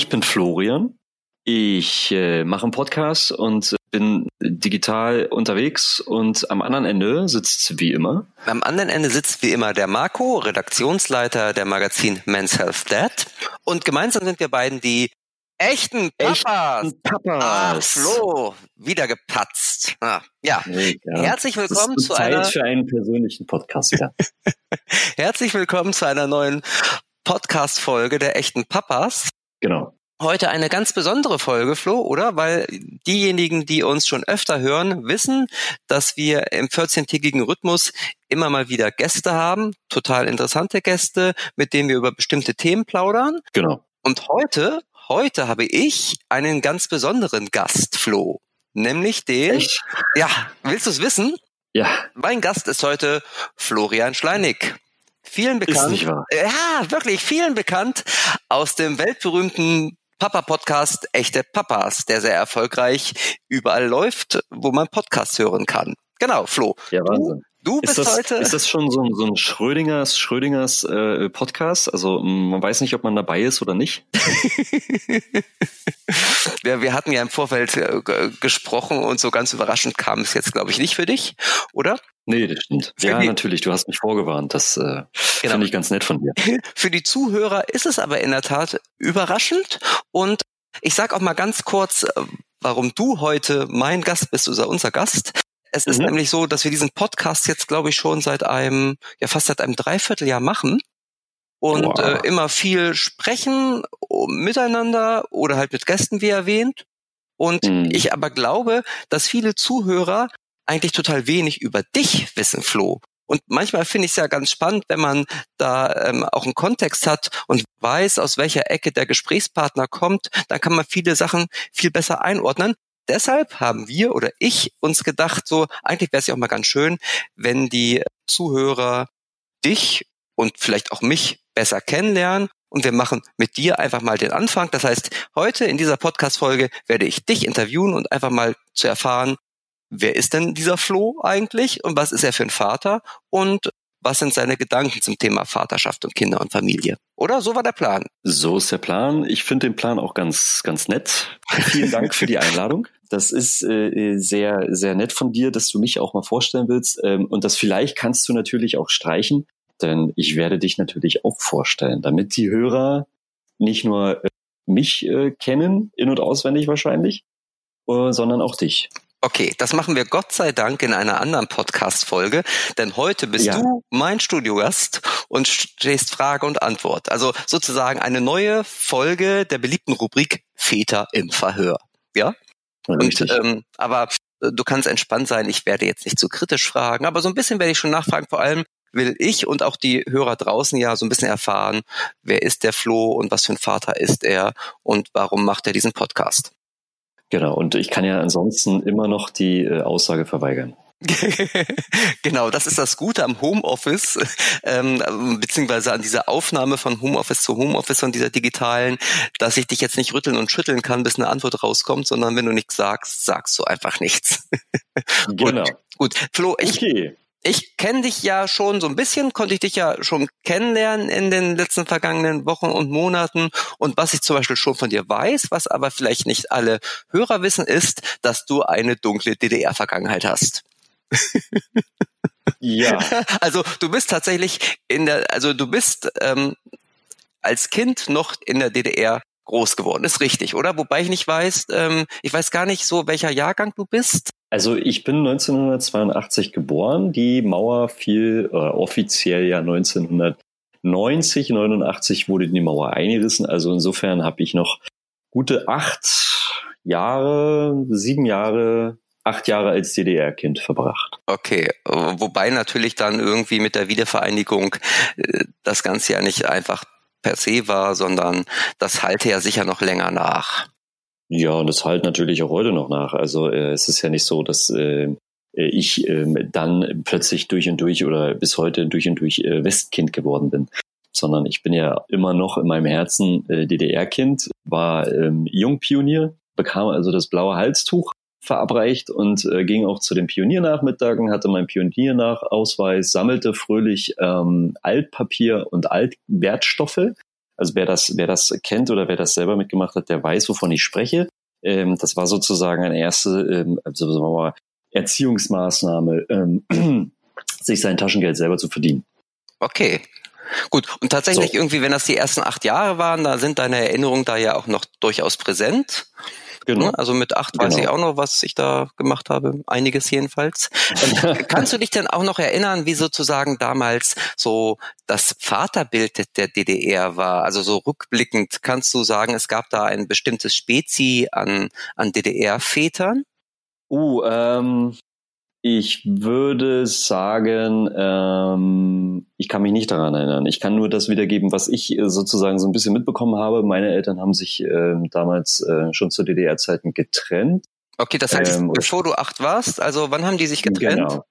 Ich bin Florian. Ich äh, mache einen Podcast und bin digital unterwegs und am anderen Ende sitzt wie immer. Am anderen Ende sitzt wie immer der Marco, Redaktionsleiter der Magazin Men's Health Dad. Und gemeinsam sind wir beiden die echten Papas. Echten Papas. Ach, Flo, wieder gepatzt. Ah, ja. ja. Herzlich willkommen zu Zeit einer für einen persönlichen Podcast. Ja. Herzlich willkommen zu einer neuen Podcast Folge der echten Papas. Genau. Heute eine ganz besondere Folge, Flo, oder? Weil diejenigen, die uns schon öfter hören, wissen, dass wir im 14-tägigen Rhythmus immer mal wieder Gäste haben, total interessante Gäste, mit denen wir über bestimmte Themen plaudern. Genau. Und heute, heute habe ich einen ganz besonderen Gast, Flo. Nämlich den, Echt? ja, willst du es wissen? Ja, Mein Gast ist heute Florian Schleinig. Vielen ist bekannt. nicht wahr. Ja, wirklich vielen bekannt aus dem weltberühmten Papa-Podcast Echte Papas, der sehr erfolgreich überall läuft, wo man Podcasts hören kann. Genau, Flo. Ja, Wahnsinn. Du Ist bist das, heute. ist das schon so ein, so ein Schrödingers, Schrödingers äh, Podcast? Also m, man weiß nicht, ob man dabei ist oder nicht. wir, wir hatten ja im Vorfeld äh, gesprochen und so ganz überraschend kam es jetzt, glaube ich, nicht für dich, oder? Nee, das stimmt. Für Ja, natürlich. Du hast mich vorgewarnt. Das äh, Genau. finde ich ganz nett von dir. Für die Zuhörer ist es aber in der Tat überraschend. Und ich sage auch mal ganz kurz, äh, warum du heute mein Gast bist oder unser Gast. Es ist Mhm. nämlich so, dass wir diesen Podcast jetzt, glaube ich, schon seit einem, ja fast seit einem Dreivierteljahr machen. Und Wow. äh, immer viel sprechen miteinander oder halt mit Gästen, wie erwähnt. Und Mhm. ich aber glaube, dass viele Zuhörer eigentlich total wenig über dich wissen, Flo. Und manchmal finde ich es ja ganz spannend, wenn man da ähm, auch einen Kontext hat und weiß, aus welcher Ecke der Gesprächspartner kommt, dann kann man viele Sachen viel besser einordnen. Deshalb haben wir oder ich uns gedacht, so eigentlich wäre es ja auch mal ganz schön, wenn die Zuhörer dich und vielleicht auch mich besser kennenlernen. Und wir machen mit dir einfach mal den Anfang. Das heißt, heute in dieser Podcast-Folge werde ich dich interviewen und einfach mal zu erfahren, wer ist denn dieser Flo eigentlich und was ist er für ein Vater und was sind seine Gedanken zum Thema Vaterschaft und Kinder und Familie. Oder so war der Plan. So ist der Plan. Ich finde den Plan auch ganz, ganz nett. Vielen Dank für die Einladung. Das ist äh, sehr, sehr nett von dir, dass du mich auch mal vorstellen willst. Ähm, und das vielleicht kannst du natürlich auch streichen, denn ich werde dich natürlich auch vorstellen, damit die Hörer nicht nur äh, mich äh, kennen, in- und auswendig wahrscheinlich, äh, sondern auch dich. Okay, das machen wir Gott sei Dank in einer anderen Podcast-Folge, denn heute bist Ja. du mein Studiogast und stehst Frage und Antwort. Also sozusagen eine neue Folge der beliebten Rubrik Väter im Verhör. Ja? Und, ähm, aber äh, du kannst entspannt sein, ich werde jetzt nicht zu kritisch fragen, aber so ein bisschen werde ich schon nachfragen. Vor allem will ich und auch die Hörer draußen ja so ein bisschen erfahren, wer ist der Flo und was für ein Vater ist er und warum macht er diesen Podcast. Genau. Und ich kann ja ansonsten immer noch die äh, Aussage verweigern. genau, das ist das Gute am Homeoffice, ähm, beziehungsweise an dieser Aufnahme von Homeoffice zu Homeoffice und dieser digitalen, dass ich dich jetzt nicht rütteln und schütteln kann, bis eine Antwort rauskommt, sondern wenn du nichts sagst, sagst du einfach nichts. Genau. Gut, Flo, ich, Okay. Ich kenne dich ja schon so ein bisschen, konnte ich dich ja schon kennenlernen in den letzten vergangenen Wochen und Monaten. Und was ich zum Beispiel schon von dir weiß, was aber vielleicht nicht alle Hörer wissen, ist, dass du eine dunkle DDR-Vergangenheit hast. Ja. Also du bist tatsächlich in der, also du bist ähm, als Kind noch in der DDR groß geworden. Ist richtig, oder? Wobei ich nicht weiß, ähm, ich weiß gar nicht so, welcher Jahrgang du bist. Also ich bin 1982 geboren. Die Mauer fiel äh, offiziell ja 1990, 89 wurde die Mauer eingerissen. Also insofern habe ich noch gute acht Jahre, sieben Jahre, acht Jahre als DDR-Kind verbracht. Okay, wobei natürlich dann irgendwie mit der Wiedervereinigung äh, das Ganze ja nicht einfach per se war, sondern das halte ja sicher noch länger nach. Ja, und das halt natürlich auch heute noch nach. Also äh, es ist ja nicht so, dass äh, ich äh, dann plötzlich durch und durch oder bis heute durch und durch äh, Westkind geworden bin, sondern ich bin ja immer noch in meinem Herzen äh, DDR-Kind, war ähm, Jungpionier, bekam also das blaue Halstuch verabreicht und äh, ging auch zu den Pioniernachmittagen, hatte meinen Pioniernachausweis, sammelte fröhlich ähm, Altpapier und Altwertstoffe. Also wer das, wer das kennt oder wer das selber mitgemacht hat, der weiß, wovon ich spreche. Ähm, das war sozusagen eine erste, ähm, also sagen wir mal, Erziehungsmaßnahme, ähm, sich sein Taschengeld selber zu verdienen. Okay. Gut, und tatsächlich so. irgendwie, wenn das die ersten acht Jahre waren, da sind deine Erinnerungen da ja auch noch durchaus präsent. Genau. Ne? Also mit acht weiß genau. ich auch noch, was ich da gemacht habe. Einiges jedenfalls. Kannst du dich denn auch noch erinnern, wie sozusagen damals so das Vaterbild der DDR war? Also so rückblickend kannst du sagen, es gab da ein bestimmtes Spezi an, an DDR-Vätern? Uh, ähm, ich würde sagen, ähm, ich kann mich nicht daran erinnern. Ich kann nur das wiedergeben, was ich äh, sozusagen so ein bisschen mitbekommen habe. Meine Eltern haben sich äh, damals äh, schon zu DDR-Zeiten getrennt. Okay, das heißt, ähm, bevor du acht warst, also wann haben die sich getrennt? Genau.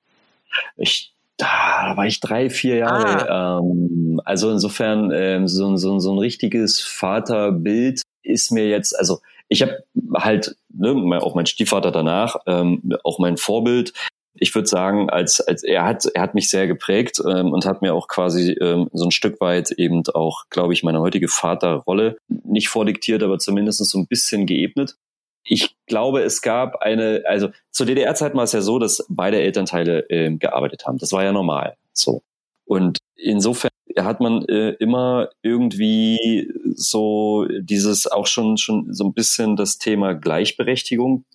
Ich, da war ich drei, vier Jahre. Ah. Ähm, also insofern ähm, so, so, so ein richtiges Vaterbild ist mir jetzt, also ich habe halt, ne, auch mein Stiefvater danach, ähm, auch mein Vorbild, ich würde sagen, als, als er hat, er hat mich sehr geprägt ähm, und hat mir auch quasi ähm, so ein Stück weit eben auch, glaube ich, meine heutige Vaterrolle nicht vordiktiert, aber zumindest so ein bisschen geebnet. Ich glaube, es gab eine, also zur DDR-Zeit war es ja so, dass beide Elternteile äh, gearbeitet haben. Das war ja normal. So. Und insofern hat man äh, immer irgendwie so dieses auch schon schon so ein bisschen das Thema Gleichberechtigung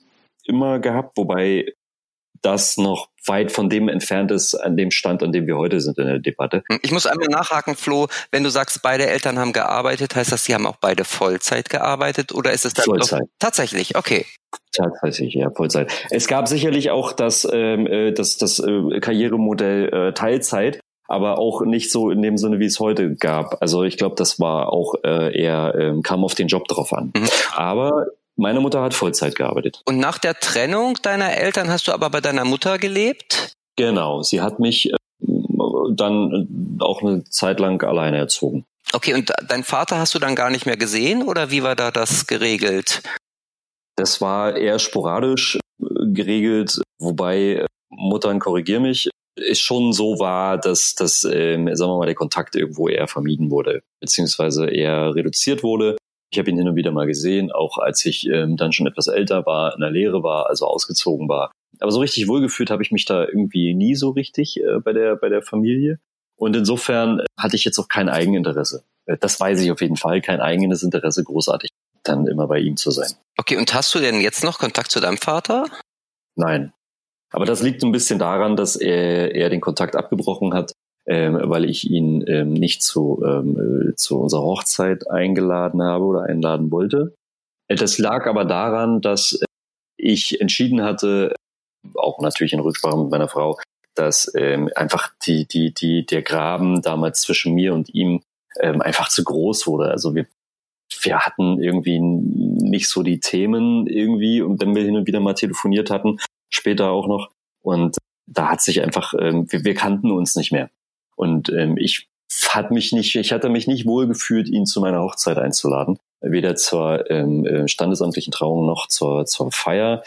immer gehabt, wobei das noch weit von dem entfernt ist, an dem Stand, an dem wir heute sind in der Debatte. Hm, ich muss einmal nachhaken, Flo, wenn du sagst, beide Eltern haben gearbeitet, heißt das, sie haben auch beide Vollzeit gearbeitet oder ist es dann Vollzeit? Doch, tatsächlich, okay. Tatsächlich, ja, Vollzeit. Es gab sicherlich auch das, ähm, äh, das, das äh, Karrieremodell äh, Teilzeit, aber auch nicht so in dem Sinne, wie es heute gab. Also ich glaube, das war auch äh, eher, ähm, kam auf den Job drauf an. Mhm. Aber meine Mutter hat Vollzeit gearbeitet. Und nach der Trennung deiner Eltern hast du aber bei deiner Mutter gelebt? Genau, sie hat mich äh, dann auch eine Zeit lang alleine erzogen. Okay, und dein Vater hast du dann gar nicht mehr gesehen oder wie war da das geregelt? Das war eher sporadisch äh, geregelt, wobei äh, Muttern korrigier mich, es schon so war, dass, dass ähm, sagen wir mal, der Kontakt irgendwo eher vermieden wurde, beziehungsweise eher reduziert wurde. Ich habe ihn hin und wieder mal gesehen, auch als ich ähm, dann schon etwas älter war, in der Lehre war, also ausgezogen war. Aber so richtig wohlgefühlt habe ich mich da irgendwie nie so richtig äh, bei der bei der Familie. Und insofern hatte ich jetzt auch kein Eigeninteresse. Äh, das weiß ich auf jeden Fall, kein eigenes Interesse, großartig dann immer bei ihm zu sein. Okay, und hast du denn jetzt noch Kontakt zu deinem Vater? Nein. Aber das liegt ein bisschen daran, dass er, er den Kontakt abgebrochen hat, ähm, weil ich ihn ähm, nicht zu, ähm, äh, zu unserer Hochzeit eingeladen habe oder einladen wollte. Äh, das lag aber daran, dass ich entschieden hatte, auch natürlich in Rücksprache mit meiner Frau, dass ähm, einfach die, die, die, der Graben damals zwischen mir und ihm ähm, einfach zu groß wurde. Also wir, wir hatten irgendwie nicht so die Themen irgendwie und wenn wir hin und wieder mal telefoniert hatten, später auch noch, und da hat sich einfach, ähm, wir, wir kannten uns nicht mehr. Und ähm, ich hat mich nicht, ich hatte mich nicht wohl gefühlt, ihn zu meiner Hochzeit einzuladen, weder zur ähm, äh, standesamtlichen Trauung noch zur, zur Feier.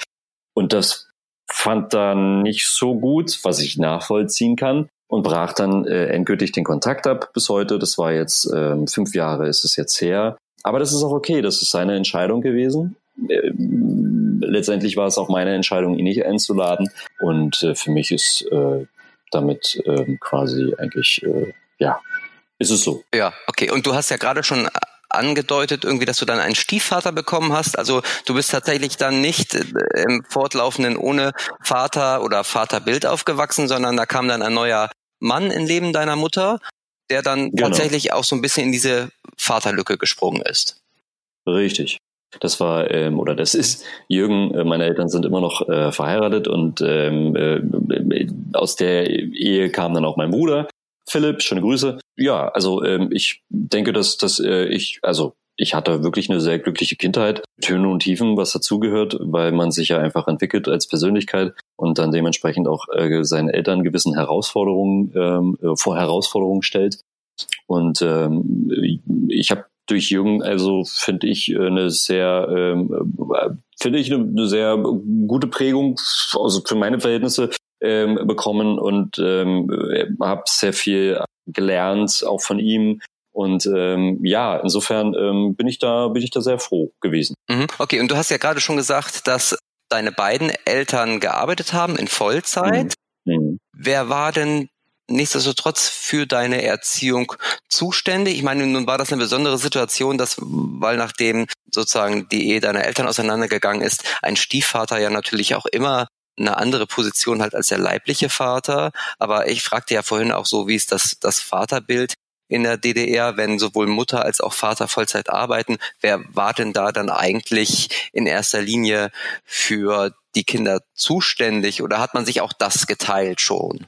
Und das fand dann nicht so gut, was ich nachvollziehen kann und brach dann äh, endgültig den Kontakt ab bis heute. Das war jetzt ähm, fünf Jahre ist es jetzt her. Aber das ist auch okay, das ist seine Entscheidung gewesen. Ähm, letztendlich war es auch meine Entscheidung, ihn nicht einzuladen. Und äh, für mich ist äh, damit ähm, quasi eigentlich, äh, ja, ist es so. Ja, okay. Und du hast ja gerade schon angedeutet, irgendwie, dass du dann einen Stiefvater bekommen hast. Also du bist tatsächlich dann nicht äh, im Fortlaufenden ohne Vater oder Vaterbild aufgewachsen, sondern da kam dann ein neuer Mann im Leben deiner Mutter, der dann genau. tatsächlich auch so ein bisschen in diese Vaterlücke gesprungen ist. Richtig. Das war ähm, oder das ist Jürgen. Äh, meine Eltern sind immer noch äh, verheiratet und ähm, äh, aus der Ehe kam dann auch mein Bruder Philipp. Schöne Grüße. Ja, also ähm, ich denke, dass dass äh, ich also ich hatte wirklich eine sehr glückliche Kindheit, Töne und Tiefen, was dazugehört, weil man sich ja einfach entwickelt als Persönlichkeit und dann dementsprechend auch äh, seinen Eltern gewissen Herausforderungen ähm, äh, vor Herausforderungen stellt. Und ähm, ich habe durch Jung, also finde ich äh, eine sehr, ähm, äh, finde ich eine, eine, sehr gute Prägung, also für meine Verhältnisse ähm, bekommen und ähm, habe sehr viel gelernt, auch von ihm Und ähm, ja, insofern ähm, bin ich da bin ich da sehr froh gewesen. Mhm. Okay, und du hast ja gerade schon gesagt, dass deine beiden Eltern gearbeitet haben in Vollzeit. Mhm. Mhm. Wer war denn nichtsdestotrotz für deine Erziehung zuständig? Ich meine, nun war das eine besondere Situation, dass, weil nachdem sozusagen die Ehe deiner Eltern auseinandergegangen ist, ein Stiefvater ja natürlich auch immer eine andere Position halt als der leibliche Vater. Aber ich fragte ja vorhin auch so, wie ist das, das Vaterbild in der DDR, wenn sowohl Mutter als auch Vater Vollzeit arbeiten? Wer war denn da dann eigentlich in erster Linie für die Kinder zuständig oder hat man sich auch das geteilt schon?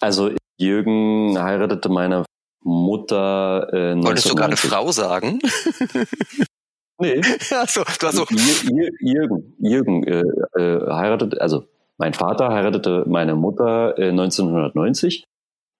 Also Jürgen heiratete meine Mutter. Äh, Wolltest du gerade Frau sagen? nee. Achso, du hast so. Jürgen, Jürgen äh, äh, heiratete, also mein Vater heiratete meine Mutter äh, 1990.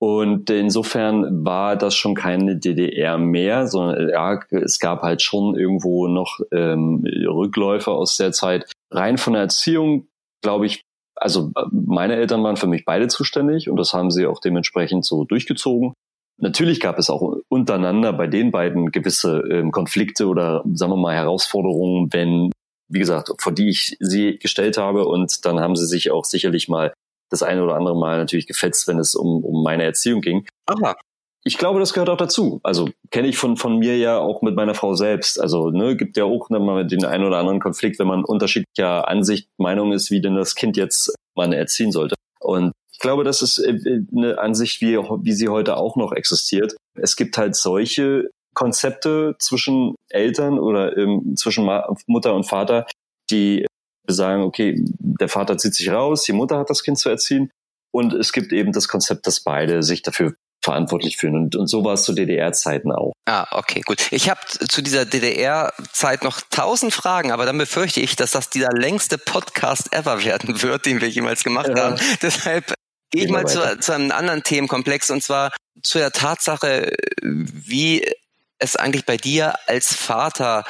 Und insofern war das schon keine DDR mehr, sondern ja, es gab halt schon irgendwo noch ähm, Rückläufe aus der Zeit. Rein von der Erziehung, glaube ich, also äh, meine Eltern waren für mich beide zuständig und das haben sie auch dementsprechend so durchgezogen. Natürlich gab es auch untereinander bei den beiden gewisse ähm, Konflikte oder sagen wir mal Herausforderungen, wenn, wie gesagt, vor die ich sie gestellt habe und dann haben sie sich auch sicherlich mal das eine oder andere Mal natürlich gefetzt, wenn es um, um meine Erziehung ging. Aha ich glaube, das gehört auch dazu. Also kenne ich von, von mir ja auch mit meiner Frau selbst. Also ne, gibt ja auch mal den einen oder anderen Konflikt, wenn man unterschiedlicher Ansicht, Meinung ist, wie denn das Kind jetzt man erziehen sollte. Und ich glaube, das ist äh, eine Ansicht, wie, wie sie heute auch noch existiert. Es gibt halt solche Konzepte zwischen Eltern oder ähm, zwischen Mutter und Vater, die sagen, okay, der Vater zieht sich raus, die Mutter hat das Kind zu erziehen. Und es gibt eben das Konzept, dass beide sich dafür verantwortlich fühlen. Und, und so war es zu DDR-Zeiten auch. Ah, okay, gut. Ich habe zu dieser DDR-Zeit noch tausend Fragen, aber dann befürchte ich, dass das dieser längste Podcast ever werden wird, den wir jemals gemacht ja. haben. Deshalb gehe ich mal zu, zu einem anderen Themenkomplex und zwar zu der Tatsache, wie es eigentlich bei dir als Vater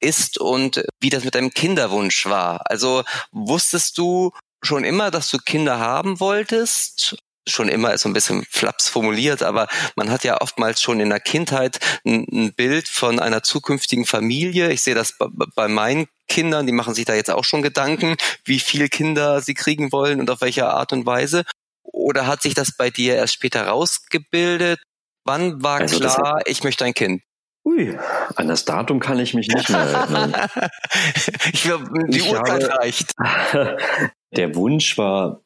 ist und wie das mit deinem Kinderwunsch war. Also wusstest du schon immer, dass du Kinder haben wolltest schon immer ist so ein bisschen flaps formuliert, aber man hat ja oftmals schon in der Kindheit ein, ein Bild von einer zukünftigen Familie. Ich sehe das bei meinen Kindern, die machen sich da jetzt auch schon Gedanken, wie viele Kinder sie kriegen wollen und auf welche Art und Weise. Oder hat sich das bei dir erst später rausgebildet? Wann war also klar, ich möchte ein Kind? Ui, an das Datum kann ich mich nicht mehr erinnern. ich glaube, die Uhrzeit reicht. Der Wunsch war,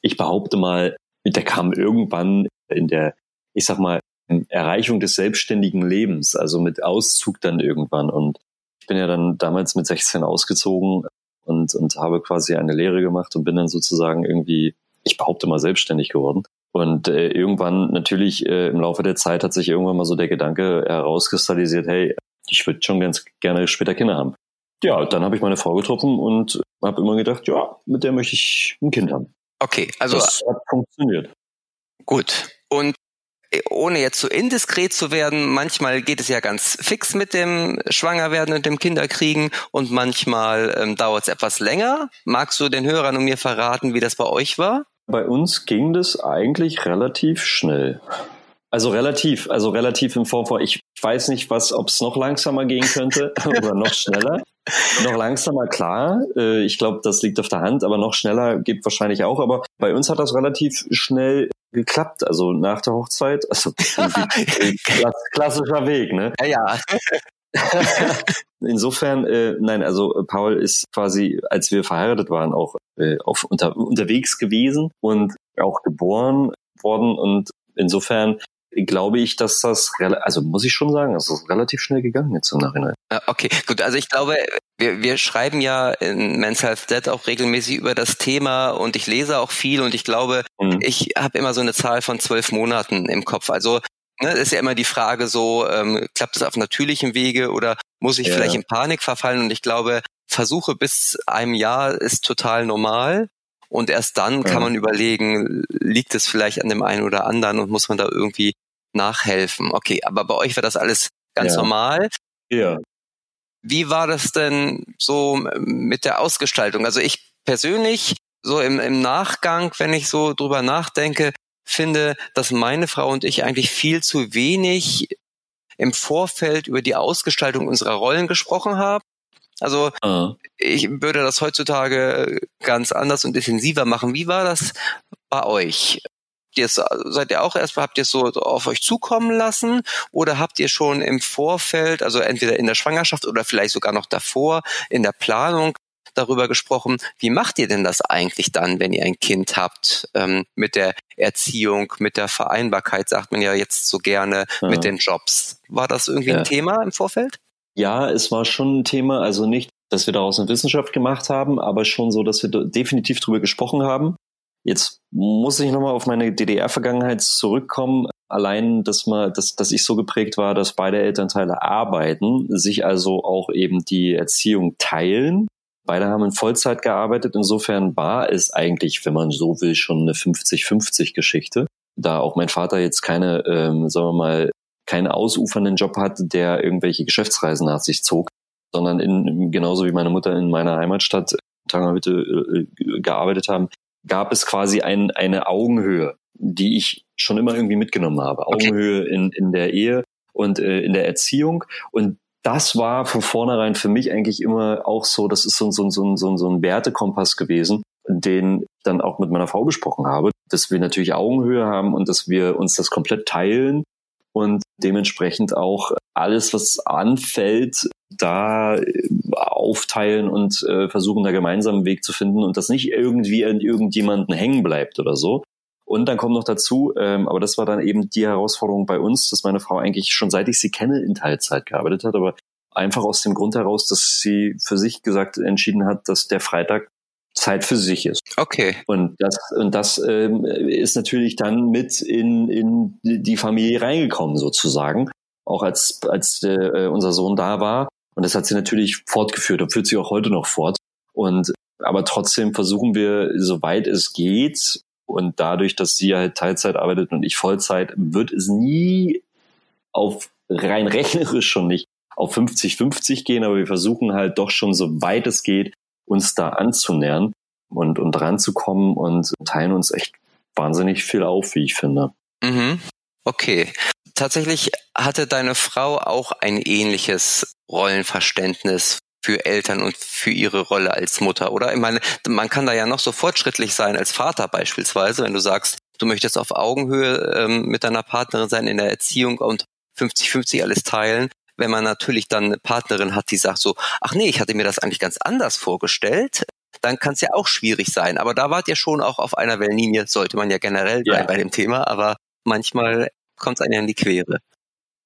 ich behaupte mal, der kam irgendwann in der, ich sag mal, Erreichung des selbstständigen Lebens, also mit Auszug dann irgendwann. Und ich bin ja dann damals mit 16 ausgezogen und, und habe quasi eine Lehre gemacht und bin dann sozusagen irgendwie, ich behaupte mal, selbstständig geworden. Und äh, irgendwann natürlich äh, im Laufe der Zeit hat sich irgendwann mal so der Gedanke herauskristallisiert, hey, ich würde schon ganz gerne später Kinder haben. Ja, dann habe ich meine Frau getroffen und habe immer gedacht, ja, mit der möchte ich ein Kind haben. Okay, also. Das hat funktioniert. Gut. Und äh, ohne jetzt so indiskret zu werden, manchmal geht es ja ganz fix mit dem Schwangerwerden und dem Kinderkriegen und manchmal ähm, dauert es etwas länger. Magst du den Hörern und mir verraten, wie das bei euch war? Bei uns ging das eigentlich relativ schnell. Also relativ, also relativ in Form von, ich weiß nicht, was, ob es noch langsamer gehen könnte oder noch schneller. noch langsamer, klar. Äh, ich glaube, das liegt auf der Hand, aber noch schneller geht wahrscheinlich auch. Aber bei uns hat das relativ schnell geklappt. Also nach der Hochzeit, also klassischer Weg, ne? Ja, ja. Insofern, äh, nein, also Paul ist quasi, als wir verheiratet waren, auch äh, auf unter, unterwegs gewesen und auch geboren worden und insofern glaube ich, dass das, also muss ich schon sagen, es ist relativ schnell gegangen jetzt im Nachhinein. Okay, gut. Also ich glaube, wir, wir schreiben ja in Men's Health Dead auch regelmäßig über das Thema und ich lese auch viel und ich glaube, mhm. ich habe immer so eine Zahl von zwölf Monaten im Kopf. Also ne, ist ja immer die Frage so, ähm, klappt es auf natürlichem Wege oder muss ich ja. vielleicht in Panik verfallen? Und ich glaube, Versuche bis einem Jahr ist total normal. Und erst dann kann man überlegen, liegt es vielleicht an dem einen oder anderen und muss man da irgendwie nachhelfen. Okay, aber bei euch war das alles ganz ja. normal. Ja. Wie war das denn so mit der Ausgestaltung? Also ich persönlich, so im, im Nachgang, wenn ich so drüber nachdenke, finde, dass meine Frau und ich eigentlich viel zu wenig im Vorfeld über die Ausgestaltung unserer Rollen gesprochen haben. Also uh. ich würde das heutzutage ganz anders und intensiver machen. Wie war das bei euch? Jetzt, seid ihr auch erstmal, habt ihr es so auf euch zukommen lassen oder habt ihr schon im Vorfeld, also entweder in der Schwangerschaft oder vielleicht sogar noch davor, in der Planung darüber gesprochen, wie macht ihr denn das eigentlich dann, wenn ihr ein Kind habt, ähm, mit der Erziehung, mit der Vereinbarkeit, sagt man ja jetzt so gerne, ja. mit den Jobs. War das irgendwie ja. ein Thema im Vorfeld? Ja, es war schon ein Thema, also nicht, dass wir daraus eine Wissenschaft gemacht haben, aber schon so, dass wir definitiv darüber gesprochen haben. Jetzt muss ich nochmal auf meine DDR-Vergangenheit zurückkommen. Allein, dass man, dass, dass ich so geprägt war, dass beide Elternteile arbeiten, sich also auch eben die Erziehung teilen Beide haben in Vollzeit gearbeitet. Insofern war es eigentlich, wenn man so will, schon eine 50-50 Geschichte. Da auch mein Vater jetzt keine, ähm, sagen wir mal, keinen ausufernden Job hatte, der irgendwelche Geschäftsreisen nach sich zog, sondern in, genauso wie meine Mutter in meiner Heimatstadt Tangerhütte äh, gearbeitet haben, gab es quasi ein, eine Augenhöhe, die ich schon immer irgendwie mitgenommen habe. Okay. Augenhöhe in, in der Ehe und äh, in der Erziehung. Und das war von vornherein für mich eigentlich immer auch so, das ist so, so, so, so, so ein Wertekompass gewesen, den ich dann auch mit meiner Frau besprochen habe, dass wir natürlich Augenhöhe haben und dass wir uns das komplett teilen und dementsprechend auch alles, was anfällt, da äh, aufteilen und äh, versuchen, da gemeinsam einen Weg zu finden und das nicht irgendwie an irgendjemanden hängen bleibt oder so, und dann kommt noch dazu, ähm, aber das war dann eben die Herausforderung bei uns, dass meine Frau eigentlich schon seit ich sie kenne in Teilzeit gearbeitet hat, aber einfach aus dem Grund heraus, dass sie für sich gesagt entschieden hat, dass der Freitag Zeit für sich ist. Okay. Und das, und das ähm, ist natürlich dann mit in, in die Familie reingekommen sozusagen, auch als, als äh, unser Sohn da war. Und das hat sie natürlich fortgeführt und führt sie auch heute noch fort. Und aber trotzdem versuchen wir, soweit es geht, und dadurch, dass sie halt Teilzeit arbeitet und ich Vollzeit, wird es nie auf rein rechnerisch schon nicht auf 50-50 gehen, aber wir versuchen halt doch schon, so weit es geht, uns da anzunähern und, und ranzukommen und teilen uns echt wahnsinnig viel auf, wie ich finde. Mhm. Okay. Tatsächlich hatte deine Frau auch ein ähnliches Rollenverständnis für Eltern und für ihre Rolle als Mutter, oder? Ich meine, man kann da ja noch so fortschrittlich sein als Vater beispielsweise, wenn du sagst, du möchtest auf Augenhöhe ähm, mit deiner Partnerin sein in der Erziehung und 50-50 alles teilen. Wenn man natürlich dann eine Partnerin hat, die sagt so, ach nee, ich hatte mir das eigentlich ganz anders vorgestellt, dann kann es ja auch schwierig sein. Aber da wart ihr schon auch auf einer Wellenlinie, sollte man ja generell sein ja. bei dem Thema, aber manchmal kommt es einem in die Quere.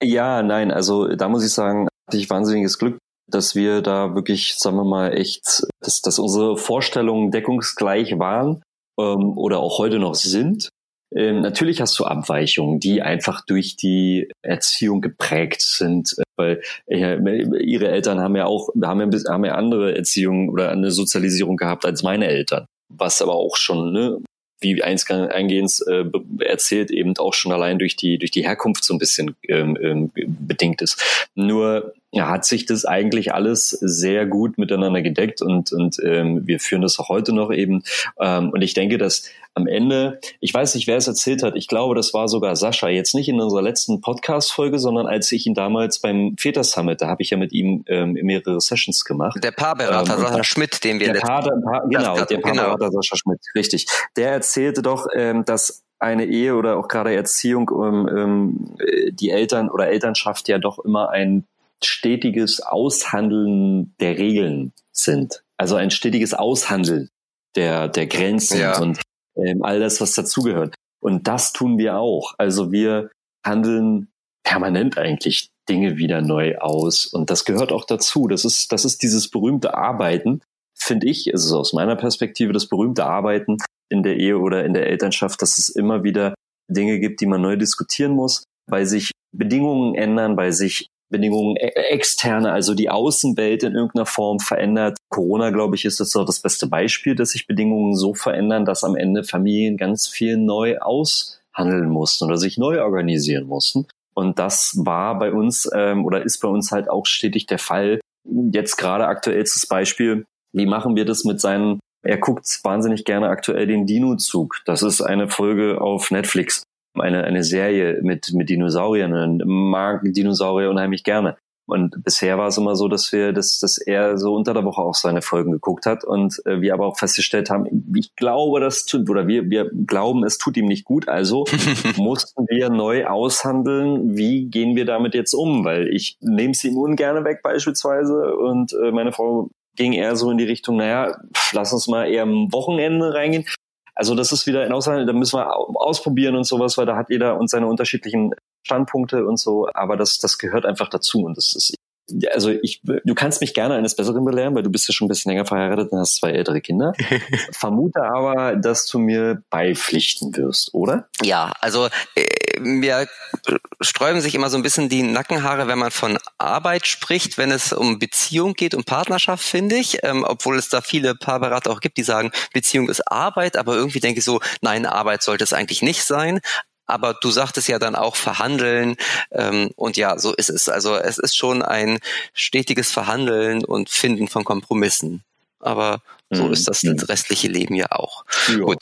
Ja, nein, also da muss ich sagen, hatte ich wahnsinniges Glück, dass wir da wirklich, sagen wir mal, echt, dass, dass unsere Vorstellungen deckungsgleich waren ähm, oder auch heute noch sind. Ähm, natürlich hast du Abweichungen, die einfach durch die Erziehung geprägt sind, äh, weil äh, ihre Eltern haben ja auch haben ja, haben ja andere Erziehung oder eine Sozialisierung gehabt als meine Eltern, was aber auch schon ne, wie eingehend äh, erzählt, eben auch schon allein durch die, durch die Herkunft so ein bisschen ähm, ähm, bedingt ist. Nur hat sich das eigentlich alles sehr gut miteinander gedeckt und, und ähm, wir führen das auch heute noch eben. Ähm, und ich denke, dass am Ende, ich weiß nicht, wer es erzählt hat, ich glaube, das war sogar Sascha, jetzt nicht in unserer letzten Podcast-Folge, sondern als ich ihn damals beim Väter Summit, da habe ich ja mit ihm ähm, mehrere Sessions gemacht. Der Paarberater ähm, Sascha Schmidt, den wir der Paar, Paar, Genau, der genau. Paarberater genau. Sascha Schmidt, richtig. Der erzählte doch, ähm, dass eine Ehe oder auch gerade Erziehung, ähm, ähm, die Eltern oder Elternschaft ja doch immer ein stetiges Aushandeln der Regeln sind. Also ein stetiges Aushandeln der, der Grenzen ja. und ähm, all das, was dazugehört. Und das tun wir auch. Also wir handeln permanent eigentlich Dinge wieder neu aus. Und das gehört auch dazu. Das ist, das ist dieses berühmte Arbeiten, finde ich, ist es aus meiner Perspektive das berühmte Arbeiten in der Ehe oder in der Elternschaft, dass es immer wieder Dinge gibt, die man neu diskutieren muss, weil sich Bedingungen ändern, weil sich Bedingungen e-, externe, also die Außenwelt in irgendeiner Form verändert. Corona, glaube ich, ist das so das beste Beispiel, dass sich Bedingungen so verändern, dass am Ende Familien ganz viel neu aushandeln mussten oder sich neu organisieren mussten. Und das war bei uns ähm, oder ist bei uns halt auch stetig der Fall. Jetzt gerade aktuellstes Beispiel, wie machen wir das mit seinen, er guckt wahnsinnig gerne aktuell den Dino-Zug. Das ist eine Folge auf Netflix eine, eine Serie mit, mit Dinosauriern und mag Dinosaurier unheimlich gerne. Und bisher war es immer so, dass wir, dass, dass er so unter der Woche auch seine Folgen geguckt hat und äh, wir aber auch festgestellt haben, ich glaube, das tut, oder wir, wir glauben, es tut ihm nicht gut. Also mussten wir neu aushandeln, wie gehen wir damit jetzt um, weil ich nehme es ihm ungern weg beispielsweise und äh, meine Frau ging eher so in die Richtung, naja, lass uns mal eher am Wochenende reingehen. Also das ist wieder in Aushandel, da müssen wir ausprobieren und sowas, weil da hat jeder und seine unterschiedlichen Standpunkte und so, aber das, das gehört einfach dazu und das ist, also ich, du kannst mich gerne eines Besseren belehren, weil du bist ja schon ein bisschen länger verheiratet und hast zwei ältere Kinder. Vermute aber, dass du mir beipflichten wirst, oder? Ja, also äh, mir sträuben sich immer so ein bisschen die Nackenhaare, wenn man von Arbeit spricht, wenn es um Beziehung geht, um Partnerschaft, finde ich. Ähm, obwohl es da viele Paarberater auch gibt, die sagen, Beziehung ist Arbeit, aber irgendwie denke ich so, nein, Arbeit sollte es eigentlich nicht sein. Aber du sagtest ja dann auch verhandeln ähm, und ja, so ist es. Also es ist schon ein stetiges Verhandeln und Finden von Kompromissen. Aber so mhm. ist das mhm. restliche Leben ja auch. Ja. Gut.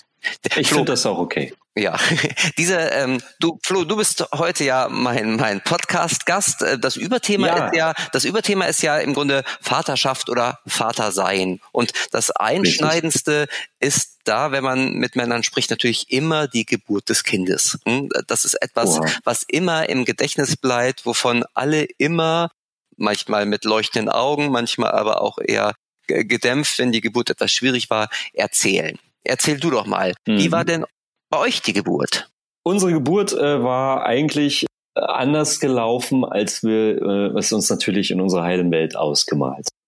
Ich finde das auch okay. Ja, diese, ähm, du, Flo, du bist heute ja mein, mein Podcast-Gast. Äh, das Überthema ja. ist ja, das Überthema ist ja im Grunde Vaterschaft oder Vatersein. Und das Einschneidendste ist da, wenn man mit Männern spricht, natürlich immer die Geburt des Kindes. Hm? Das ist etwas, wow. was immer im Gedächtnis bleibt, wovon alle immer manchmal mit leuchtenden Augen, manchmal aber auch eher gedämpft, wenn die Geburt etwas schwierig war, erzählen. Erzähl du doch mal, mhm. wie war mhm. denn bei euch die Geburt? Unsere Geburt äh, war eigentlich äh, anders gelaufen, als wir äh, es uns natürlich in unserer heilen Welt ausgemalt.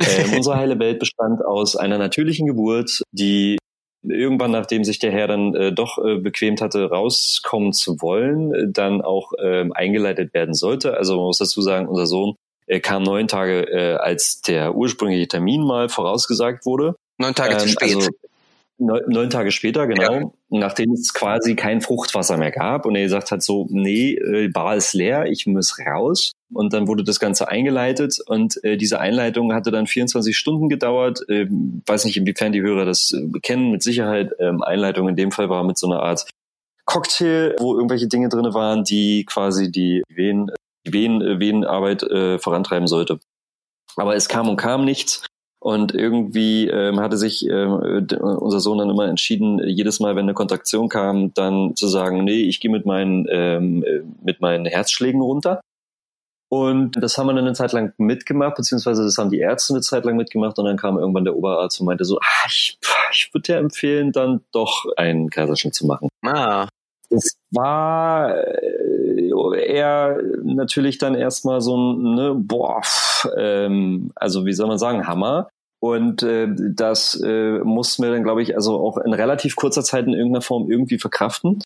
Äh, unsere heile Welt bestand aus einer natürlichen Geburt, die irgendwann, nachdem sich der Herr dann äh, doch äh, bequemt hatte, rauskommen zu wollen, äh, dann auch äh, eingeleitet werden sollte. Also man muss dazu sagen, unser Sohn äh, kam neun Tage, äh, als der ursprüngliche Termin mal vorausgesagt wurde. Neun Tage ähm, zu spät. Also, neun, neun Tage später, genau, ja. Nachdem es quasi kein Fruchtwasser mehr gab und er gesagt hat so, nee, äh, Bar ist leer, ich muss raus. Und dann wurde das Ganze eingeleitet und äh, diese Einleitung hatte dann 24 Stunden gedauert. Ähm, weiß nicht, inwiefern die Hörer das äh, kennen, mit Sicherheit. Ähm, Einleitung in dem Fall war mit so einer Art Cocktail, wo irgendwelche Dinge drin waren, die quasi die Venen, die Venen, äh, Venenarbeit äh, vorantreiben sollte. Aber es kam und kam nichts. Und irgendwie ähm, hatte sich ähm, unser Sohn dann immer entschieden, jedes Mal, wenn eine Kontraktion kam, dann zu sagen, nee, ich gehe mit meinen ähm, mit meinen Herzschlägen runter. Und das haben wir dann eine Zeit lang mitgemacht, beziehungsweise das haben die Ärzte eine Zeit lang mitgemacht und dann kam irgendwann der Oberarzt und meinte so, ah, ich, ich würde dir empfehlen, dann doch einen Kaiserschnitt zu machen. Ah. Es war äh, eher natürlich dann erstmal so ein, ne, boah, ähm, also wie soll man sagen, Hammer. Und äh, das äh, mussten wir dann, glaube ich, also auch in relativ kurzer Zeit in irgendeiner Form irgendwie verkraften.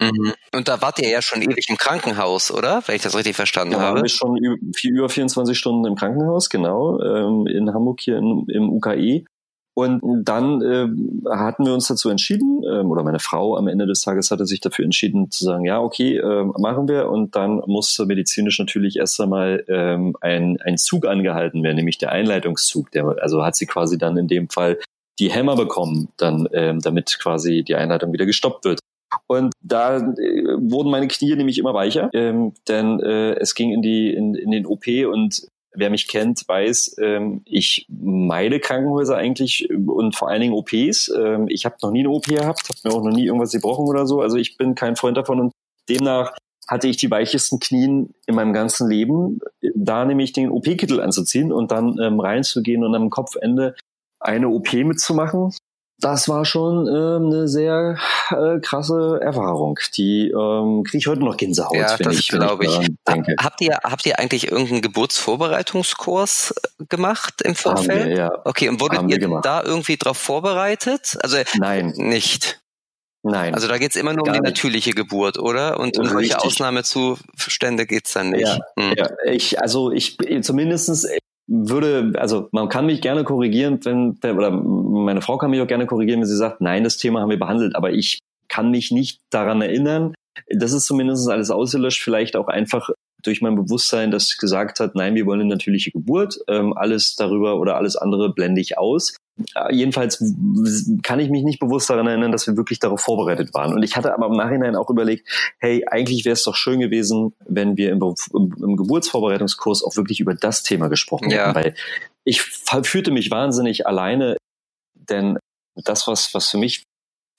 Mhm. Und da wart ihr ja schon ewig im Krankenhaus, oder? Wenn ich das richtig verstanden ja, habe. Ja, wir schon über 24 Stunden im Krankenhaus, genau, ähm, in Hamburg hier in, im UKE. Und dann äh, hatten wir uns dazu entschieden, ähm, oder meine Frau am Ende des Tages hatte sich dafür entschieden zu sagen, ja, okay, äh, machen wir. Und dann musste medizinisch natürlich erst einmal ähm, ein, ein Zug angehalten werden, nämlich der Einleitungszug. Der, also hat sie quasi dann in dem Fall die Hämmer bekommen, dann, ähm, damit quasi die Einleitung wieder gestoppt wird. Und da äh, wurden meine Knie nämlich immer weicher, ähm, denn äh, es ging in die in, in den OP und wer mich kennt, weiß, ähm, ich meide Krankenhäuser eigentlich und vor allen Dingen OPs. Ähm, ich habe noch nie eine OP gehabt, habe mir auch noch nie irgendwas gebrochen oder so. Also ich bin kein Freund davon und demnach hatte ich die weichesten Knien in meinem ganzen Leben, da nämlich den OP-Kittel anzuziehen und dann ähm, reinzugehen und am Kopfende eine OP mitzumachen das war schon ähm, eine sehr äh, krasse Erfahrung. Die ähm, kriege ich heute noch Gänsehaut, ja, wenn das ich, glaube ich. Denke. Habt ihr habt ihr eigentlich irgendeinen Geburtsvorbereitungskurs äh, gemacht im Vorfeld? Haben wir, ja. Okay, und wurdet ihr da irgendwie drauf vorbereitet? Also nein, nicht. Nein. Also da geht's immer nur um die natürliche Geburt, oder? Und um solche Ausnahmezustände geht's dann nicht. Ja, hm. ja, ich, also ich zumindestens würde, also man kann mich gerne korrigieren, wenn, oder meine Frau kann mich auch gerne korrigieren, wenn sie sagt, nein, das Thema haben wir behandelt, aber ich kann mich nicht daran erinnern. Das ist zumindest alles ausgelöscht, vielleicht auch einfach durch mein Bewusstsein, das gesagt hat, nein, wir wollen eine natürliche Geburt, ähm, alles darüber oder alles andere blende ich aus. Jedenfalls kann ich mich nicht bewusst daran erinnern, dass wir wirklich darauf vorbereitet waren. Und ich hatte aber im Nachhinein auch überlegt, hey, eigentlich wäre es doch schön gewesen, wenn wir im, im, Geburtsvorbereitungskurs auch wirklich über das Thema gesprochen ja. hätten, weil ich fühlte mich wahnsinnig alleine, denn das, was, was für mich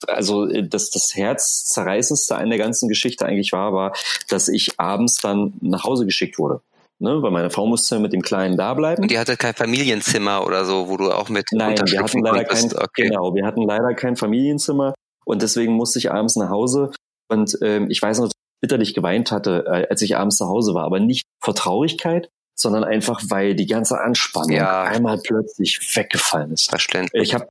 also das, das Herzzerreißendste an der ganzen Geschichte eigentlich war, war, dass ich abends dann nach Hause geschickt wurde. Ne, weil meine Frau musste mit dem Kleinen da bleiben. Und die hatte kein Familienzimmer oder so, wo du auch mit Nein, wir hatten leider kein, okay. genau, wir hatten leider kein Familienzimmer und deswegen musste ich abends nach Hause und ähm, ich weiß noch, dass ich bitterlich geweint hatte, äh, als ich abends zu Hause war, aber nicht vor Traurigkeit, sondern einfach, weil die ganze Anspannung ja. einmal plötzlich weggefallen ist. Verständlich. Ich habe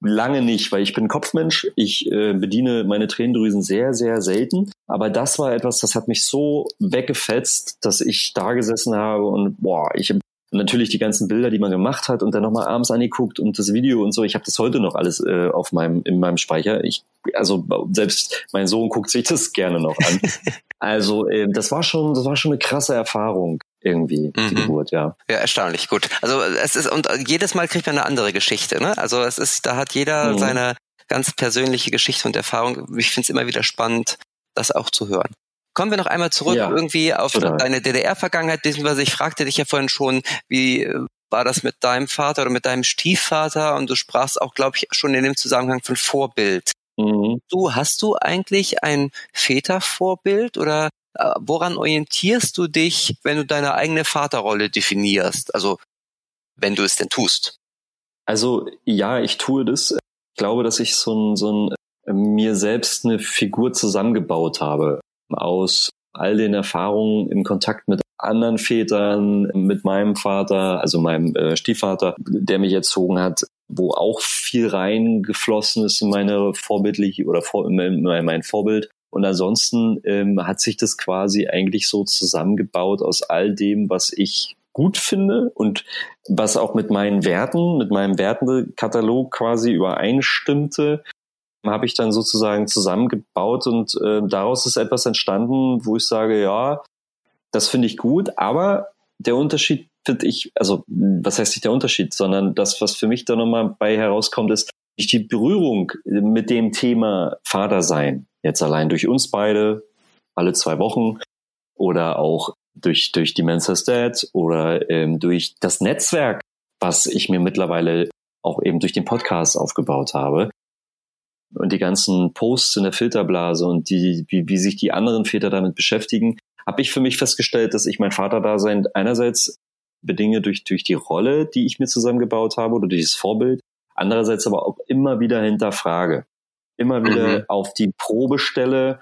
lange nicht, weil ich bin Kopfmensch. Ich äh, bediene meine Tränendrüsen sehr, sehr selten. Aber das war etwas, das hat mich so weggefetzt, dass ich da gesessen habe und boah, ich habe natürlich die ganzen Bilder, die man gemacht hat und dann nochmal abends angeguckt und das Video und so. Ich habe das heute noch alles äh, auf meinem in meinem Speicher. Ich also selbst mein Sohn guckt sich das gerne noch an. also äh, das war schon das war schon eine krasse Erfahrung irgendwie mhm. die Geburt, ja. Ja, erstaunlich, gut. Also es ist, und jedes Mal kriegt man eine andere Geschichte, ne? Also es ist, da hat jeder mhm. seine ganz persönliche Geschichte und Erfahrung. Ich finde es immer wieder spannend, das auch zu hören. Kommen wir noch einmal zurück ja, irgendwie auf total. deine DDR-Vergangenheit, beziehungsweise ich fragte dich ja vorhin schon, wie äh, war das mit deinem Vater oder mit deinem Stiefvater und du sprachst auch, glaube ich, schon in dem Zusammenhang von Vorbild. Mhm. Du, hast du eigentlich ein Vätervorbild oder äh, woran orientierst du dich, wenn du deine eigene Vaterrolle definierst? Also, wenn du es denn tust. Also, ja, ich tue das. Ich glaube, dass ich so ein, so ein äh, mir selbst eine Figur zusammengebaut habe aus all den Erfahrungen im Kontakt mit anderen Vätern, mit meinem Vater, also meinem äh, Stiefvater, der mich erzogen hat, wo auch viel reingeflossen ist in meine vorbildliche oder vor, in mein Vorbild. Und ansonsten ähm, hat sich das quasi eigentlich so zusammengebaut aus all dem, was ich gut finde und was auch mit meinen Werten, mit meinem Wertekatalog quasi übereinstimmte, habe ich dann sozusagen zusammengebaut. Und äh, daraus ist etwas entstanden, wo ich sage, ja, das finde ich gut, aber der Unterschied finde ich, also was heißt nicht der Unterschied, sondern das, was für mich da nochmal bei herauskommt, ist die Berührung mit dem Thema Vater sein. Jetzt allein durch uns beide, alle zwei Wochen oder auch durch, durch die Men's Dad oder ähm, durch das Netzwerk, was ich mir mittlerweile auch eben durch den Podcast aufgebaut habe. Und die ganzen Posts in der Filterblase und die, wie, wie sich die anderen Väter damit beschäftigen, habe ich für mich festgestellt, dass ich mein Vaterdasein einerseits bedinge durch, durch die Rolle, die ich mir zusammengebaut habe oder dieses Vorbild, andererseits aber auch immer wieder hinterfrage immer wieder mhm. auf die Probe stelle,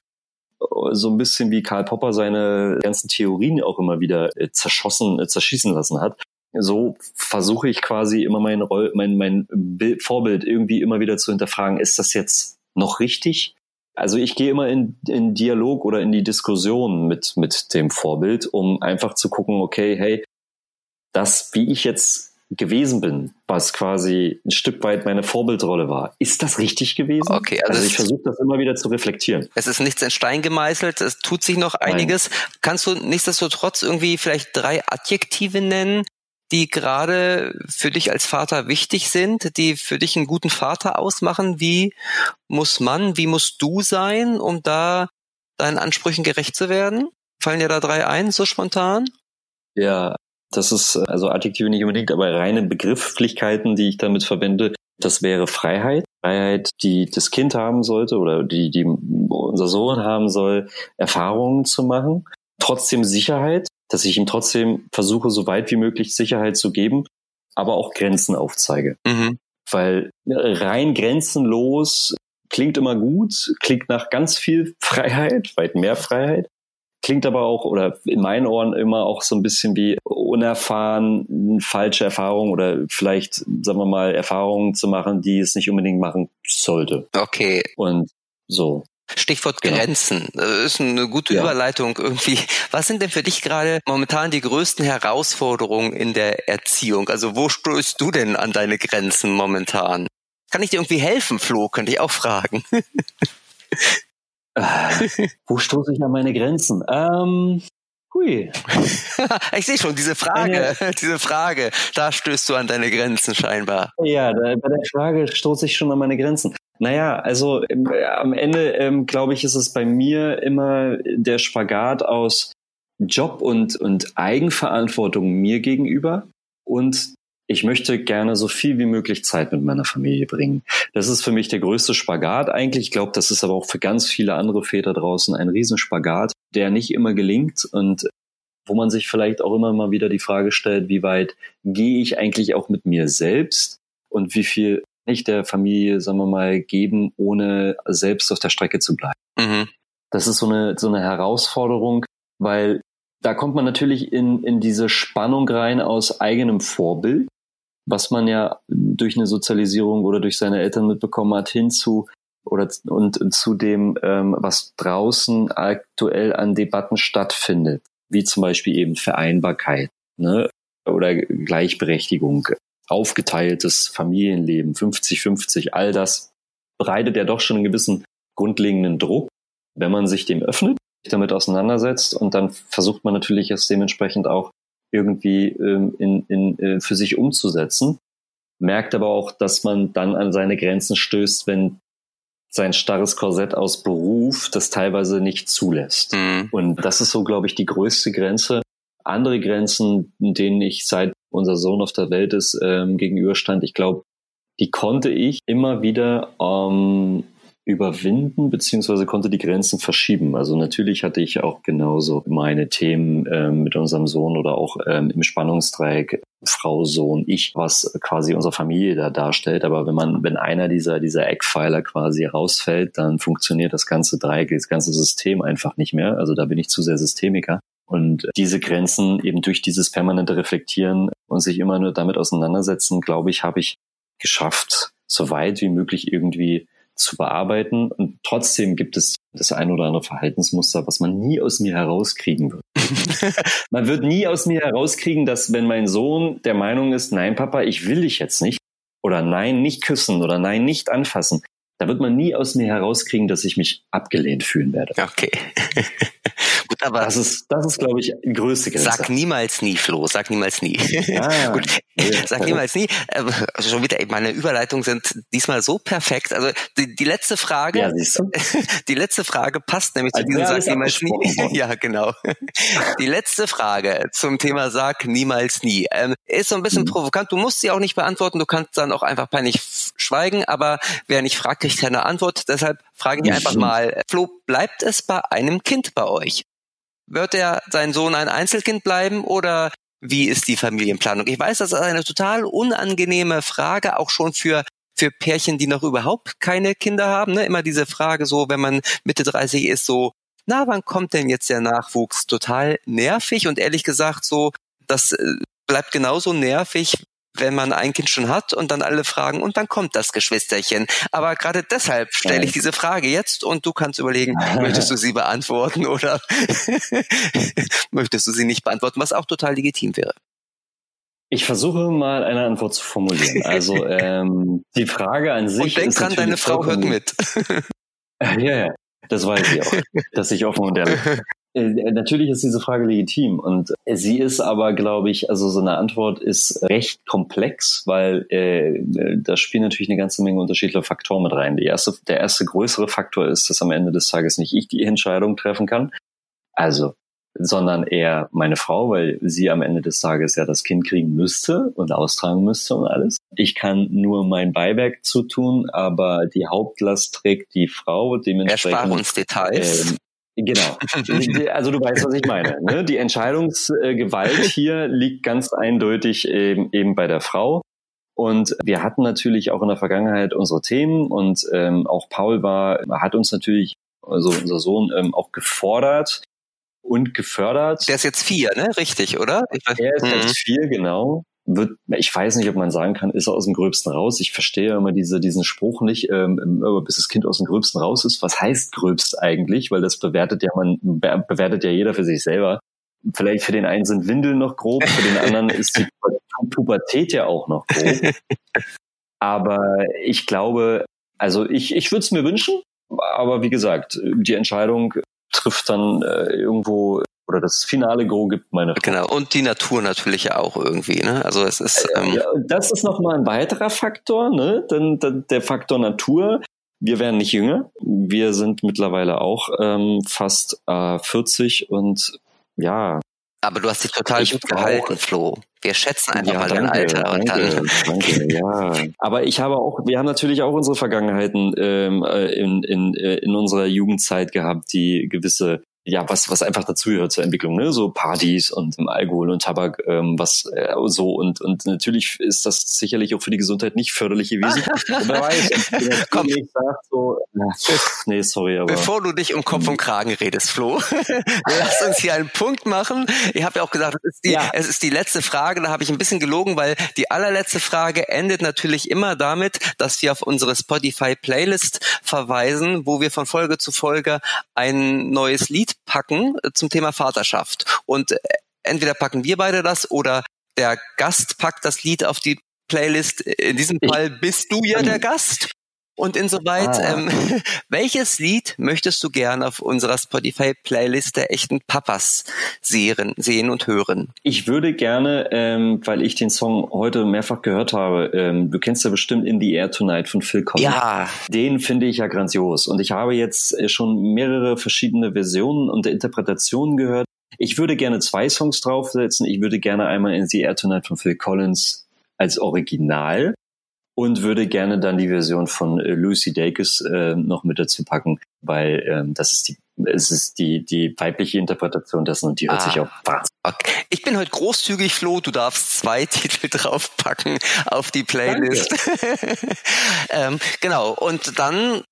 so ein bisschen wie Karl Popper seine ganzen Theorien auch immer wieder äh, zerschossen, äh, zerschießen lassen hat. So versuche ich quasi immer mein, Roll, mein, mein Bild, Vorbild irgendwie immer wieder zu hinterfragen, ist das jetzt noch richtig? Also ich gehe immer in, in Dialog oder in die Diskussion mit, mit dem Vorbild, um einfach zu gucken, okay, hey, das, wie ich jetzt gewesen bin, was quasi ein Stück weit meine Vorbildrolle war. Ist das richtig gewesen? Okay, also, also ich versuche das immer wieder zu reflektieren. Es ist nichts in Stein gemeißelt, es tut sich noch einiges. Nein. Kannst du nichtsdestotrotz irgendwie vielleicht drei Adjektive nennen, die gerade für dich als Vater wichtig sind, die für dich einen guten Vater ausmachen? Wie muss man, wie musst du sein, um da deinen Ansprüchen gerecht zu werden? Fallen dir da drei ein, so spontan? Ja, das ist also Adjektive nicht unbedingt, aber reine Begrifflichkeiten, die ich damit verbinde. Das wäre Freiheit. Freiheit, die das Kind haben sollte oder die, die unser Sohn haben soll, Erfahrungen zu machen. Trotzdem Sicherheit, dass ich ihm trotzdem versuche, so weit wie möglich Sicherheit zu geben, aber auch Grenzen aufzeige. Mhm. Weil rein grenzenlos klingt immer gut, klingt nach ganz viel Freiheit, weit mehr Freiheit klingt aber auch oder in meinen Ohren immer auch so ein bisschen wie unerfahren, falsche Erfahrungen oder vielleicht, sagen wir mal, Erfahrungen zu machen, die es nicht unbedingt machen sollte. Okay. Und so. Stichwort genau. Grenzen. Das ist eine gute ja. Überleitung irgendwie. Was sind denn für dich gerade momentan die größten Herausforderungen in der Erziehung? Also wo stößt du denn an deine Grenzen momentan? Kann ich dir irgendwie helfen, Flo? Könnte ich auch fragen. Äh, wo stoße ich an meine Grenzen? Ähm, Hui. ich sehe schon, diese Frage, Eine, diese Frage, da stößt du an deine Grenzen scheinbar. Ja, da, bei der Frage stoße ich schon an meine Grenzen. Naja, also äh, am Ende, ähm, glaube ich, ist es bei mir immer der Spagat aus Job und, und Eigenverantwortung mir gegenüber und ich möchte gerne so viel wie möglich Zeit mit meiner Familie bringen. Das ist für mich der größte Spagat eigentlich. Ich glaube, das ist aber auch für ganz viele andere Väter draußen ein Riesenspagat, der nicht immer gelingt und wo man sich vielleicht auch immer mal wieder die Frage stellt, wie weit gehe ich eigentlich auch mit mir selbst und wie viel nicht der Familie, sagen wir mal, geben, ohne selbst auf der Strecke zu bleiben. Mhm. Das ist so eine, so eine Herausforderung, weil da kommt man natürlich in, in diese Spannung rein aus eigenem Vorbild, was man ja durch eine Sozialisierung oder durch seine Eltern mitbekommen hat, hinzu oder und zu dem, ähm, was draußen aktuell an Debatten stattfindet, wie zum Beispiel eben Vereinbarkeit ne, oder Gleichberechtigung, aufgeteiltes Familienleben, 50-50, all das bereitet ja doch schon einen gewissen grundlegenden Druck, wenn man sich dem öffnet, sich damit auseinandersetzt und dann versucht man natürlich es dementsprechend auch irgendwie ähm, in, in, äh, für sich umzusetzen, merkt aber auch, dass man dann an seine Grenzen stößt, wenn sein starres Korsett aus Beruf das teilweise nicht zulässt. Mhm. Und das ist so, glaube ich, die größte Grenze. Andere Grenzen, denen ich seit unser Sohn auf der Welt ist, ähm, gegenüberstand, ich glaube, die konnte ich immer wieder ähm, überwinden, beziehungsweise konnte die Grenzen verschieben. Also natürlich hatte ich auch genauso meine Themen ähm, mit unserem Sohn oder auch ähm, im Spannungsdreieck Frau, Sohn, ich, was quasi unsere Familie da darstellt. Aber wenn man, wenn einer dieser, dieser Eckpfeiler quasi rausfällt, dann funktioniert das ganze Dreieck, das ganze System einfach nicht mehr. Also da bin ich zu sehr Systemiker. Und diese Grenzen eben durch dieses permanente Reflektieren und sich immer nur damit auseinandersetzen, glaube ich, habe ich geschafft, so weit wie möglich irgendwie zu bearbeiten. Und trotzdem gibt es das ein oder andere Verhaltensmuster, was man nie aus mir herauskriegen wird. man wird nie aus mir herauskriegen, dass wenn mein Sohn der Meinung ist, nein, Papa, ich will dich jetzt nicht, oder nein, nicht küssen, oder nein, nicht anfassen, da wird man nie aus mir herauskriegen, dass ich mich abgelehnt fühlen werde. Okay. Aber das ist, das ist, glaube ich, die größte Grenze. Sag niemals nie, Flo. Sag niemals nie. Ah, Gut, sag niemals nie. Also schon wieder, meine Überleitungen sind diesmal so perfekt. Also die, die letzte Frage, ja, die letzte Frage passt nämlich zu diesem Sag niemals nie. ja, genau. Die letzte Frage zum Thema Sag niemals nie ähm, ist so ein bisschen mhm. provokant. Du musst sie auch nicht beantworten. Du kannst dann auch einfach peinlich schweigen. Aber wer nicht fragt, kriegt keine Antwort. Deshalb frage ich einfach mal, Flo, bleibt es bei einem Kind bei euch? Wird er sein Sohn ein Einzelkind bleiben oder wie ist die Familienplanung? Ich weiß, das ist eine total unangenehme Frage, auch schon für für Pärchen, die noch überhaupt keine Kinder haben. Ne? Immer diese Frage so, wenn man Mitte 30 ist, so, na, wann kommt denn jetzt der Nachwuchs? Total nervig und ehrlich gesagt so, das äh, bleibt genauso nervig, wenn man ein Kind schon hat und dann alle fragen und dann kommt das Geschwisterchen. Aber gerade deshalb stelle ich diese Frage jetzt und du kannst überlegen, möchtest du sie beantworten oder möchtest du sie nicht beantworten, was auch total legitim wäre. Ich versuche mal eine Antwort zu formulieren. Also ähm, die Frage an sich. Und denk ist dran, deine Frau hört mit. ja, ja, das weiß ich auch, dass ich offen und ehrlich bin. Natürlich ist diese Frage legitim und sie ist aber, glaube ich, also so eine Antwort ist recht komplex, weil äh, da spielen natürlich eine ganze Menge unterschiedlicher Faktoren mit rein. Die erste, der erste größere Faktor ist, dass am Ende des Tages nicht ich die Entscheidung treffen kann, also, sondern eher meine Frau, weil sie am Ende des Tages ja das Kind kriegen müsste und austragen müsste und alles. Ich kann nur mein Beiwerk zutun, aber die Hauptlast trägt die Frau. Dementsprechend. Ersparen uns Details. Äh, Genau. Also du weißt, was ich meine. Ne? Die Entscheidungsgewalt hier liegt ganz eindeutig eben, eben bei der Frau. Und wir hatten natürlich auch in der Vergangenheit unsere Themen und ähm, auch Paul war, hat uns natürlich, also unser Sohn, ähm, auch gefordert und gefördert. Der ist jetzt vier, ne? Richtig, oder? Er ist mhm. jetzt vier, genau wird, ich weiß nicht, ob man sagen kann, ist er aus dem Gröbsten raus. Ich verstehe immer diese, diesen Spruch nicht, ähm, bis das Kind aus dem Gröbsten raus ist. Was heißt Gröbst eigentlich? Weil das bewertet ja man, bewertet ja jeder für sich selber. Vielleicht für den einen sind Windeln noch grob, für den anderen ist die Pubertät ja auch noch grob. Aber ich glaube, also ich, ich würde es mir wünschen, aber wie gesagt, die Entscheidung trifft dann äh, irgendwo oder das finale Go gibt meine Frau. Genau, und die Natur natürlich auch irgendwie, ne? Also es ist. Ähm ja, das ist nochmal ein weiterer Faktor, ne? Denn, denn der Faktor Natur. Wir werden nicht jünger. Wir sind mittlerweile auch ähm, fast äh, 40 und ja. Aber du hast dich total ich gut gehalten, Flo. Wir schätzen einfach ja, mal dein Alter. Danke, dann danke, ja. Aber ich habe auch, wir haben natürlich auch unsere Vergangenheiten ähm, äh, in, in, äh, in unserer Jugendzeit gehabt, die gewisse ja, was, was einfach dazugehört zur Entwicklung, ne? So Partys und Alkohol und Tabak, ähm, was äh, so und und natürlich ist das sicherlich auch für die Gesundheit nicht förderlich gewesen. Wer weiß, Komm. So, nee, sorry, aber. Bevor du dich um Kopf und Kragen redest, Flo, lass uns hier einen Punkt machen. Ich habe ja auch gesagt, es ist, die, ja. es ist die letzte Frage, da habe ich ein bisschen gelogen, weil die allerletzte Frage endet natürlich immer damit, dass wir auf unsere Spotify-Playlist verweisen, wo wir von Folge zu Folge ein neues Lied packen äh, zum Thema Vaterschaft. Und äh, entweder packen wir beide das oder der Gast packt das Lied auf die Playlist. In diesem Fall bist du ja der Gast. Und insoweit, ah. ähm, welches Lied möchtest du gern auf unserer Spotify-Playlist der echten Papas sehen, sehen und hören? Ich würde gerne, ähm, weil ich den Song heute mehrfach gehört habe, ähm, du kennst ja bestimmt In the Air Tonight von Phil Collins. Ja. Den finde ich ja grandios. Und ich habe jetzt äh, schon mehrere verschiedene Versionen und Interpretationen gehört. Ich würde gerne zwei Songs draufsetzen. Ich würde gerne einmal In the Air Tonight von Phil Collins als Original und würde gerne dann die Version von äh, Lucy Dacus äh, noch mit dazu packen, weil ähm, das ist die es ist die die weibliche Interpretation dessen und die hört ah, sich auch wahnsinnig. Okay. Ich bin heute großzügig, Flo. Du darfst zwei Titel draufpacken auf die Playlist. ähm, genau. Und dann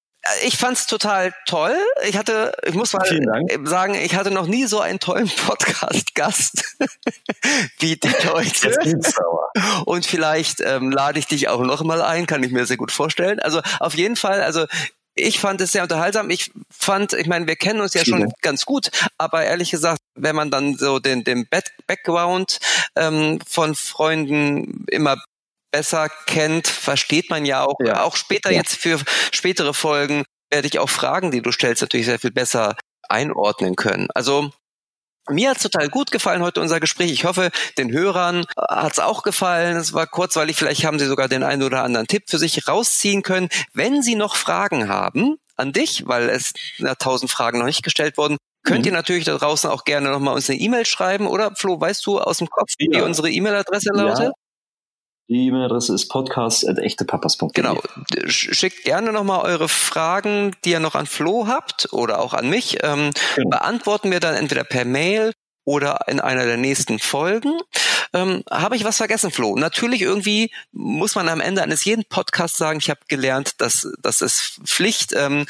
ich fand's total toll. Ich hatte, ich muss mal sagen, ich hatte noch nie so einen tollen Podcast-Gast wie die heute. Und vielleicht ähm, lade ich dich auch noch mal ein, kann ich mir sehr gut vorstellen. Also auf jeden Fall, also ich fand es sehr unterhaltsam. Ich fand, ich meine, wir kennen uns ja schon ganz gut, aber ehrlich gesagt, wenn man dann so den, den Background ähm, von Freunden immer besser kennt, versteht man ja auch, ja. auch später ja. jetzt für spätere Folgen werde ich auch Fragen, die du stellst, natürlich sehr viel besser einordnen können. Also mir hat's total gut gefallen heute unser Gespräch. Ich hoffe, den Hörern hat's auch gefallen. Es war kurzweilig. Vielleicht haben sie sogar den einen oder anderen Tipp für sich rausziehen können. Wenn Sie noch Fragen haben an dich, weil es na, tausend Fragen noch nicht gestellt wurden, könnt mhm. ihr natürlich da draußen auch gerne nochmal uns eine E-Mail schreiben. Oder Flo, weißt du aus dem Kopf, wie ja. unsere E-Mail-Adresse lautet? Ja. Die E-Mail-Adresse ist podcast.echtepapas.de. Genau. Schickt gerne nochmal eure Fragen, die ihr noch an Flo habt oder auch an mich. Ähm, genau. Beantworten wir dann entweder per Mail oder in einer der nächsten Folgen. Ähm, habe ich was vergessen, Flo? Natürlich irgendwie muss man am Ende eines jeden Podcasts sagen, ich habe gelernt, dass das ist Pflicht. Ähm,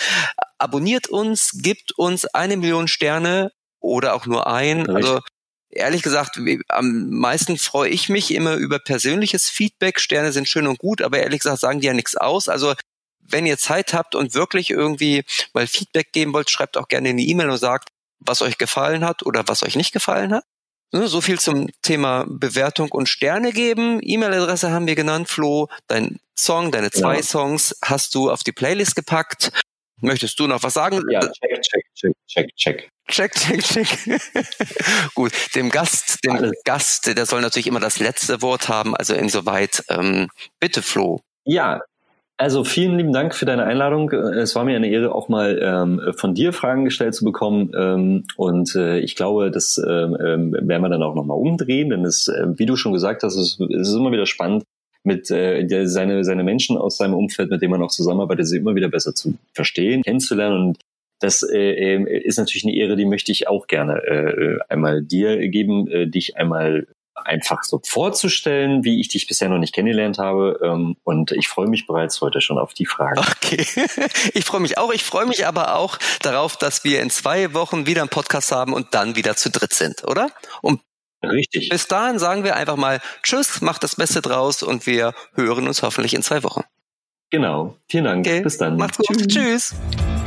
abonniert uns, gibt uns eine Million Sterne oder auch nur ein. Also ehrlich gesagt, am meisten freue ich mich immer über persönliches Feedback. Sterne sind schön und gut, aber ehrlich gesagt sagen die ja nichts aus. Also wenn ihr Zeit habt und wirklich irgendwie mal Feedback geben wollt, schreibt auch gerne eine E-Mail und sagt, was euch gefallen hat oder was euch nicht gefallen hat. Ne, so viel zum Thema Bewertung und Sterne geben. E-Mail-Adresse haben wir genannt, Flo. Dein Song, deine zwei ja. Songs hast du auf die Playlist gepackt. Möchtest du noch was sagen? Ja, check, check, check, check, check. Check, check, check. Gut, dem Gast, dem Alles. Gast, der soll natürlich immer das letzte Wort haben. Also insoweit, ähm, bitte Flo. Ja, also vielen lieben Dank für deine Einladung. Es war mir eine Ehre, auch mal ähm, von dir Fragen gestellt zu bekommen. Ähm, und äh, ich glaube, das ähm, ähm werden wir dann auch nochmal umdrehen, denn es, äh, wie du schon gesagt hast, es, es ist immer wieder spannend, mit äh, der, seine, seine Menschen aus seinem Umfeld, mit denen man auch zusammenarbeitet, sie immer wieder besser zu verstehen, kennenzulernen. Und das äh, äh, ist natürlich eine Ehre, die möchte ich auch gerne äh, einmal dir geben, äh, dich einmal einfach so vorzustellen, wie ich dich bisher noch nicht kennengelernt habe. Ähm, und ich freue mich bereits heute schon auf die Fragen. Okay, ich freue mich auch. Ich freue mich aber auch darauf, dass wir in zwei Wochen wieder einen Podcast haben und dann wieder zu dritt sind, oder? Und Richtig. Bis dahin sagen wir einfach mal Tschüss, macht das Beste draus und wir hören uns hoffentlich in zwei Wochen. Genau. Vielen Dank. Okay. Bis dann. Macht's gut. Tschüss. Tschüss.